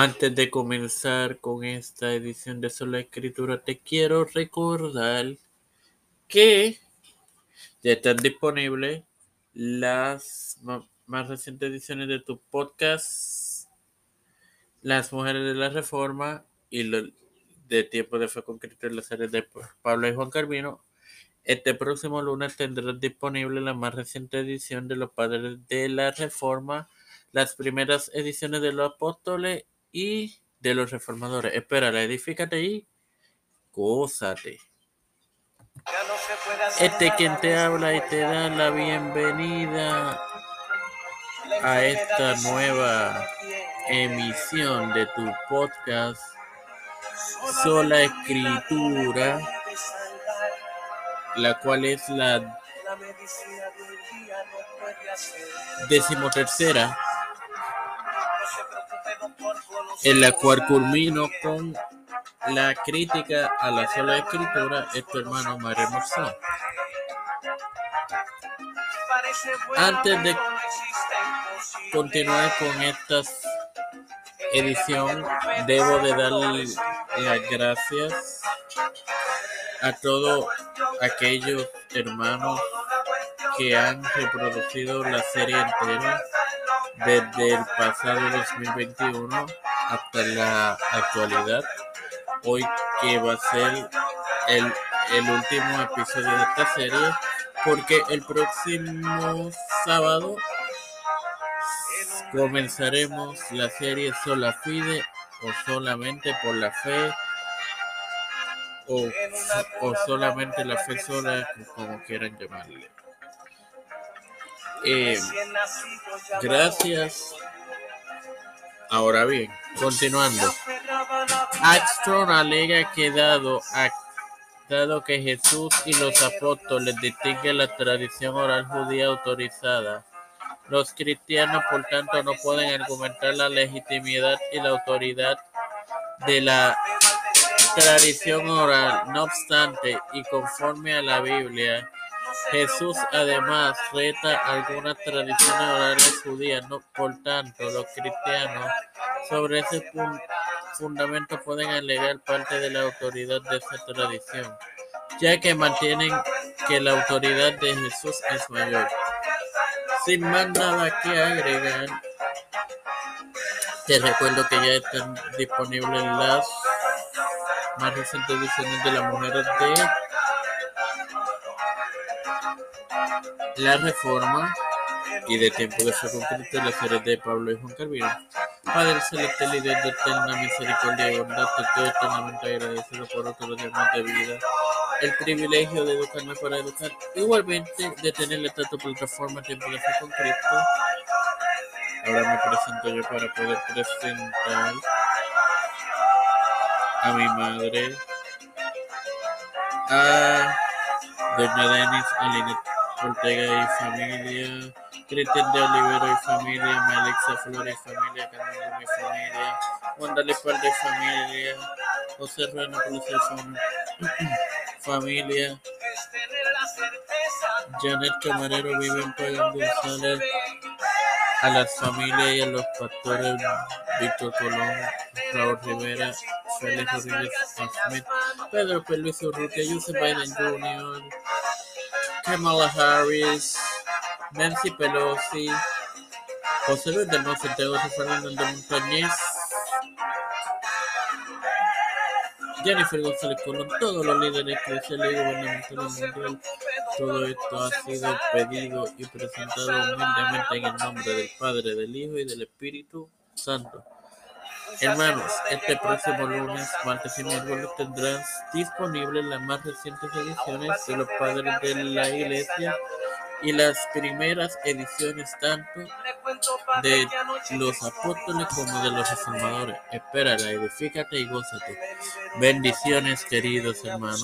Antes de comenzar con esta edición de Sola Escritura, te quiero recordar que ya están disponibles las más recientes ediciones de tu podcast, Las Mujeres de la Reforma y lo de Tiempo de Fe con Cristo en la serie de Pablo y Juan Carvino. Este próximo lunes tendrás disponible la más reciente edición de los Padres de la Reforma, las primeras ediciones de los Apóstoles y de los reformadores. Espera, edifícate y gózate. Este quien te habla y te da la bienvenida a esta nueva emisión de tu podcast Sola Escritura, la cual es la decimotercera en la cual culmino con la crítica a la sola escritura de tu hermano Mario Morzán. Antes de continuar con esta edición, debo de darle las gracias a todos aquellos hermanos que han reproducido la serie entera desde el pasado 2021 hasta la actualidad. Hoy que va a ser el, el último episodio de esta serie porque el próximo sábado comenzaremos la serie Sola Fide o solamente por la fe o, o solamente la fe sola, como quieran llamarle. Eh, gracias. Ahora bien, continuando. Axton alega que dado que Jesús y los apóstoles distinguen la tradición oral judía autorizada, los cristianos por tanto no pueden argumentar la legitimidad y la autoridad de la tradición oral. No obstante, y conforme a la Biblia, Jesús además reta algunas tradiciones orales judías, por tanto los cristianos sobre ese fundamento pueden alegar parte de la autoridad de esa tradición, ya que mantienen que la autoridad de Jesús es mayor. Sin más nada que agregar, te recuerdo que ya están disponibles las más recientes ediciones de las mujeres de La Reforma y de Tiempo de Fe con la serie de Pablo y Juan Carvino. Padre celestial y de eterna misericordia y bondad, te estoy eternamente agradecido por otros días de vida, el privilegio de educarme para educar, igualmente de tener esta tu plataforma Tiempo de Fe con Cristo. Ahora me presento yo para poder presentar a mi madre, a Doña Denis Aline Ortega y familia, Cristian de Olivero y familia, Malexa Flores y familia, Camilo y familia, Wanda Lepalde y familia, José Rueno y familia, Janet Camarero vive en Pagan González, a las familias y a los pastores Víctor Colón, Raúl Rivera, Félix Rodríguez Pedro Pérez Urrutia, Joseph Biden Jr., Kamala Harris, Nancy Pelosi, José Luis del Santiago Fernando de Montañez, Jennifer González Colón, todos los líderes eclesiales y gubernamentales mundial. Todo esto ha sido pedido y presentado humildemente en el nombre del Padre, del Hijo y del Espíritu Santo. Hermanos, este próximo lunes, martes y miércoles tendrás disponibles las más recientes ediciones de los padres de la iglesia y las primeras ediciones tanto de los apóstoles como de los reformadores. Espérala, edifícate y gózate. Bendiciones, queridos hermanos.